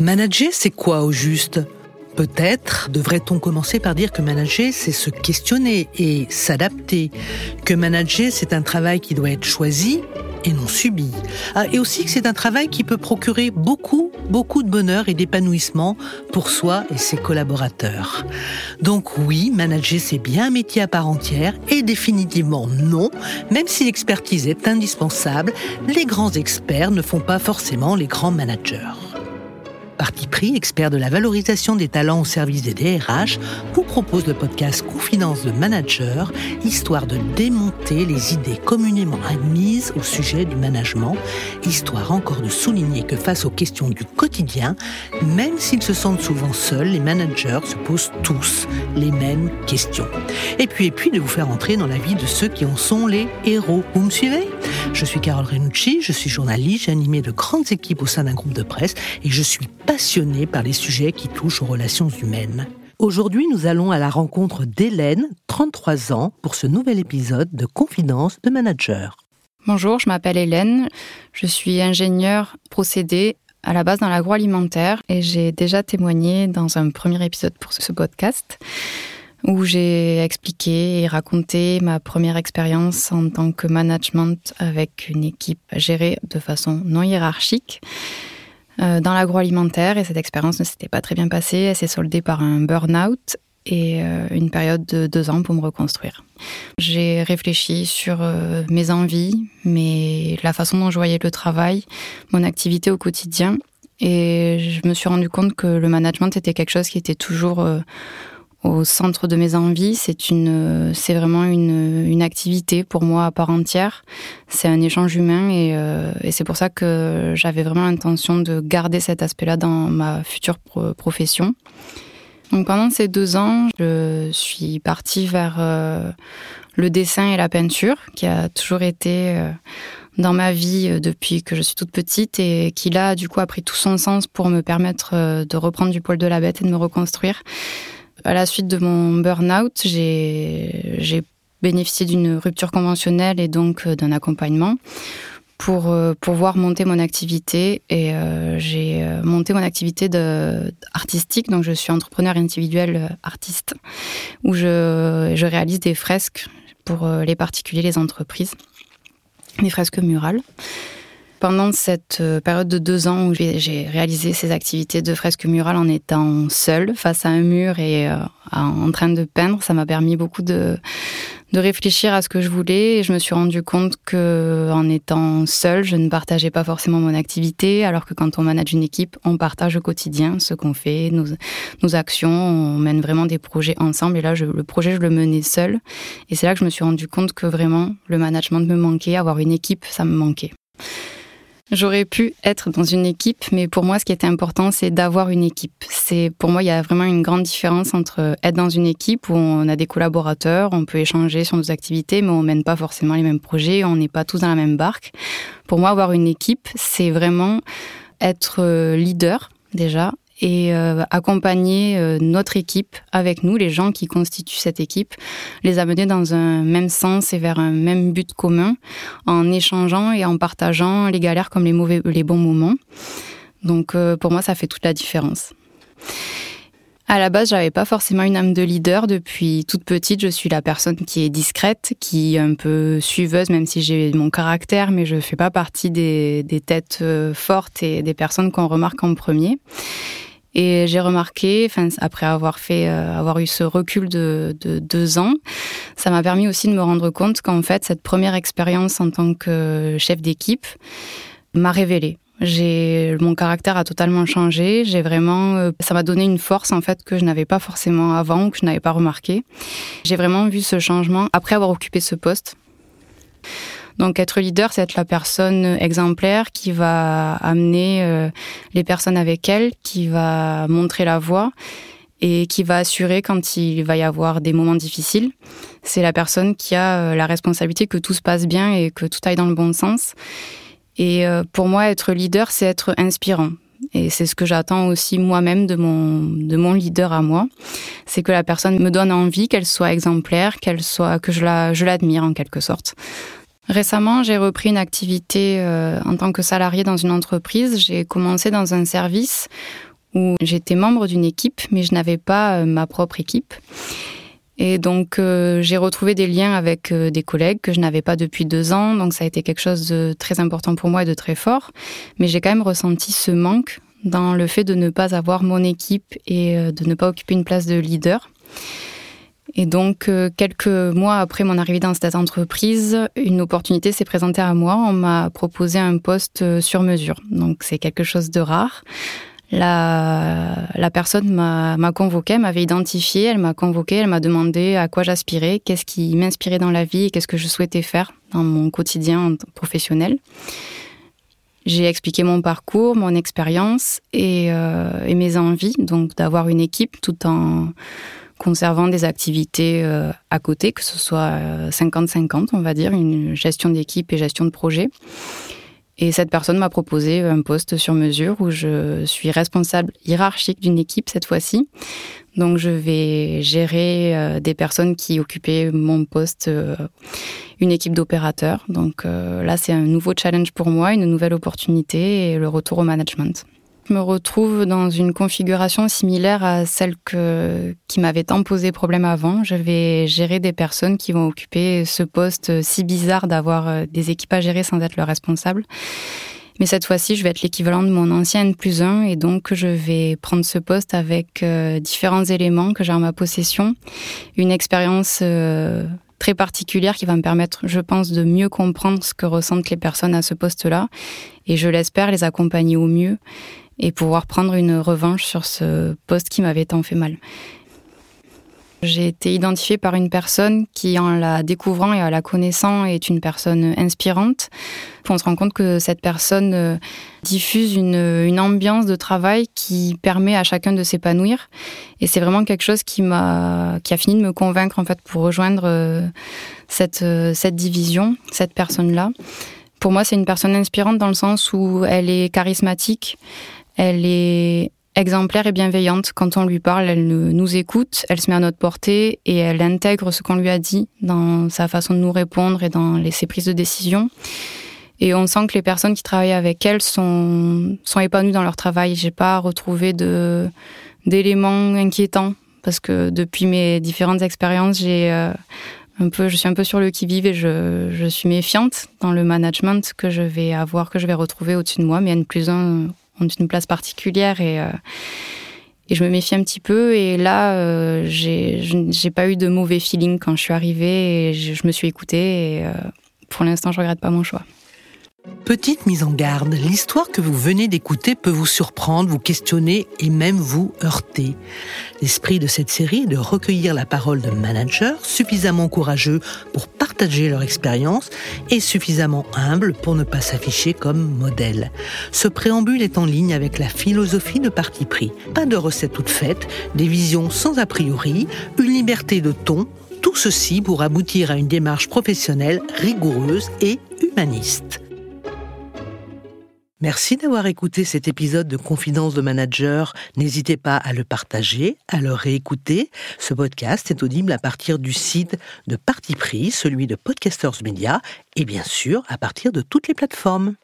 Manager, c'est quoi au juste? Peut-être devrait-on commencer par dire que manager, c'est se questionner et s'adapter. Que manager, c'est un travail qui doit être choisi et non subi. Ah, et aussi que c'est un travail qui peut procurer beaucoup, beaucoup de bonheur et d'épanouissement pour soi et ses collaborateurs. Donc oui, manager, c'est bien un métier à part entière et définitivement non, même si l'expertise est indispensable, les grands experts ne font pas forcément les grands managers. Parti pris, expert de la valorisation des talents au service des DRH, vous propose le podcast Confidence de Manager, histoire de démonter les idées communément admises au sujet du management, histoire encore de souligner que face aux questions du quotidien, même s'ils se sentent souvent seuls, les managers se posent tous les mêmes questions. Et puis, et puis de vous faire entrer dans la vie de ceux qui en sont les héros. Vous me suivez? Je suis Carole Renucci, je suis journaliste, j'ai animé de grandes équipes au sein d'un groupe de presse et je suis passionné par les sujets qui touchent aux relations humaines. Aujourd'hui, nous allons à la rencontre d'Hélène, 33 ans, pour ce nouvel épisode de Confidence de Manager. Bonjour, je m'appelle Hélène, je suis ingénieure procédé à la base dans l'agroalimentaire et j'ai déjà témoigné dans un premier épisode pour ce podcast où j'ai expliqué et raconté ma première expérience en tant que management avec une équipe gérée de façon non hiérarchique. Euh, dans l'agroalimentaire et cette expérience ne s'était pas très bien passée. Elle s'est soldée par un burn-out et euh, une période de deux ans pour me reconstruire. J'ai réfléchi sur euh, mes envies, mais la façon dont je voyais le travail, mon activité au quotidien, et je me suis rendu compte que le management était quelque chose qui était toujours au centre de mes envies. C'est une, c'est vraiment une, une, activité pour moi à part entière. C'est un échange humain et, euh, c'est pour ça que j'avais vraiment l'intention de garder cet aspect-là dans ma future profession. Donc pendant ces deux ans, je suis partie vers euh, le dessin et la peinture, qui a toujours été euh, dans ma vie depuis que je suis toute petite et qui là, du coup, a pris tout son sens pour me permettre de reprendre du poil de la bête et de me reconstruire. À la suite de mon burn-out, j'ai bénéficié d'une rupture conventionnelle et donc euh, d'un accompagnement pour euh, pouvoir monter mon activité. Et euh, j'ai monté mon activité artistique. Donc je suis entrepreneur individuel artiste où je réalise des fresques pour les particuliers les entreprises. Des fresques murales pendant cette euh, période de deux ans où j'ai réalisé ces activités de fresque murale en étant seule face à un mur et euh, en train de peindre, ça m'a permis beaucoup de, de réfléchir à ce que je voulais et je me suis rendu compte que en étant seule, je ne partageais pas forcément mon activité, alors que quand on manage une équipe, on partage au quotidien ce qu'on fait, nos, nos, actions, on mène vraiment des projets ensemble. Et là, le projet, je le menais seule. Et c'est là que je me suis rendu compte que vraiment le management me manquait, avoir une équipe, ça me manquait. J'aurais pu être dans une équipe, mais pour moi, ce qui était important, c'est d'avoir une équipe. C'est pour moi, il y a vraiment une grande différence entre être dans une équipe où on a des collaborateurs, on peut échanger sur nos activités, mais on mène pas forcément les mêmes projets, on n'est pas tous dans la même barque. Pour moi, avoir une équipe, c'est vraiment être euh, leader déjà et euh, accompagner euh, notre équipe avec nous, les gens qui constituent cette équipe, les amener dans un même sens et vers un même but commun, en échangeant et en partageant les galères comme les mauvais, les bons moments. Donc euh, pour moi, ça fait toute la différence. À la base, j'avais pas forcément une âme de leader. Depuis toute petite, je suis la personne qui est discrète, qui est un peu suiveuse, même si j'ai mon caractère, mais je fais pas partie des, des têtes fortes et des personnes qu'on remarque en premier. Et j'ai remarqué, après avoir fait, euh, avoir eu ce recul de, de deux ans, ça m'a permis aussi de me rendre compte qu'en fait, cette première expérience en tant que chef d'équipe m'a révélé. J'ai mon caractère a totalement changé. J'ai vraiment, euh, ça m'a donné une force en fait que je n'avais pas forcément avant ou que je n'avais pas remarqué. J'ai vraiment vu ce changement après avoir occupé ce poste. Donc être leader, c'est être la personne exemplaire qui va amener euh, les personnes avec elle, qui va montrer la voie et qui va assurer quand il va y avoir des moments difficiles. C'est la personne qui a euh, la responsabilité que tout se passe bien et que tout aille dans le bon sens. Et euh, pour moi, être leader, c'est être inspirant. Et c'est ce que j'attends aussi moi-même de mon, de mon leader à moi. C'est que la personne me donne envie, qu'elle soit exemplaire, qu'elle soit, que je la, je l'admire en quelque sorte. Récemment, j'ai repris une activité euh, en tant que salarié dans une entreprise. J'ai commencé dans un service où j'étais membre d'une équipe, mais je n'avais pas ma propre équipe. Et donc j'ai retrouvé des liens avec des collègues que je n'avais pas depuis deux ans, donc ça a été quelque chose de très important pour moi et de très fort. Mais j'ai quand même ressenti ce manque dans le fait de ne pas avoir mon équipe et de ne pas occuper une place de leader. Et donc, euh, quelques mois après mon arrivée dans cette entreprise, une opportunité s'est présentée à moi. On m'a proposé un poste euh, sur mesure. Donc, c'est quelque chose de rare. La, personne m'a convoqué, m'avait identifié, elle m'a convoqué, elle m'a demandé à quoi j'aspirais, qu'est-ce qui m'inspirait dans la vie qu'est-ce que je souhaitais faire dans mon quotidien professionnel. J'ai expliqué mon parcours, mon expérience et, euh, et mes envies, donc d'avoir une équipe tout en conservant des activités euh, à côté, que ce soit 50-50, euh, on va dire, une gestion d'équipe et gestion de projet. Et cette personne m'a proposé un poste sur mesure où je suis responsable hiérarchique d'une équipe cette fois-ci. Donc je vais gérer euh, des personnes qui occupaient mon poste, une équipe d'opérateurs. Donc là, c'est un nouveau challenge pour moi, une nouvelle opportunité et le retour au management me retrouve dans une configuration similaire à celle que, qui m'avait tant posé problème avant. Je vais gérer des personnes qui vont occuper ce poste si bizarre d'avoir euh, des équipes à gérer sans être le responsable. Mais cette fois-ci, je vais être l'équivalent de mon ancien N plus 1 et donc je vais prendre ce poste avec euh, différents éléments que j'ai en ma possession. Une expérience euh, très particulière qui va me permettre, je pense, de mieux comprendre ce que ressentent les personnes à ce poste-là et je l'espère les accompagner au mieux et pouvoir prendre une revanche sur ce poste qui m'avait tant fait mal. J'ai été identifiée par une personne qui, en la découvrant et en la connaissant, est une personne inspirante. On se rend compte que cette personne euh, diffuse une, ambiance de travail qui permet à chacun de s'épanouir. Et c'est vraiment quelque chose qui m'a, qui a fini de me convaincre en fait pour rejoindre euh, cette, euh, cette division, cette personne-là. Pour moi, c'est une personne inspirante dans le sens où elle est charismatique, elle est exemplaire et bienveillante. Quand on lui parle, elle nous écoute, elle se met à notre portée et elle intègre ce qu'on lui a dit dans sa façon de nous répondre et dans ses prises de décision. Et on sent que les personnes qui travaillent avec elle sont, sont épanouies dans leur travail. J'ai pas retrouvé de, d'éléments inquiétants parce que depuis mes différentes expériences, j'ai euh, un peu, je suis un peu sur le qui-vive et je, je, suis méfiante dans le management que je vais avoir, que je vais retrouver au-dessus de moi. Mais N plus un ont une place particulière et, euh, et je me méfie un petit peu. Et là, euh, j'ai pas eu de mauvais feeling quand je suis arrivée et je, me suis écoutée. Et euh, pour l'instant, je regrette pas mon choix. Petite mise en garde, l'histoire que vous venez d'écouter peut vous surprendre, vous questionner et même vous heurter. L'esprit de cette série est de recueillir la parole de managers suffisamment courageux pour partager leur expérience et suffisamment humbles pour ne pas s'afficher comme modèle. Ce préambule est en ligne avec la philosophie de parti pris. Pas de recettes toutes faites, des visions sans a priori, une liberté de ton, tout ceci pour aboutir à une démarche professionnelle rigoureuse et humaniste. Merci d'avoir écouté cet épisode de Confidence de Manager. N'hésitez pas à le partager, à le réécouter. Ce podcast est audible à partir du site de Parti Pris, celui de Podcasters Media, et bien sûr à partir de toutes les plateformes.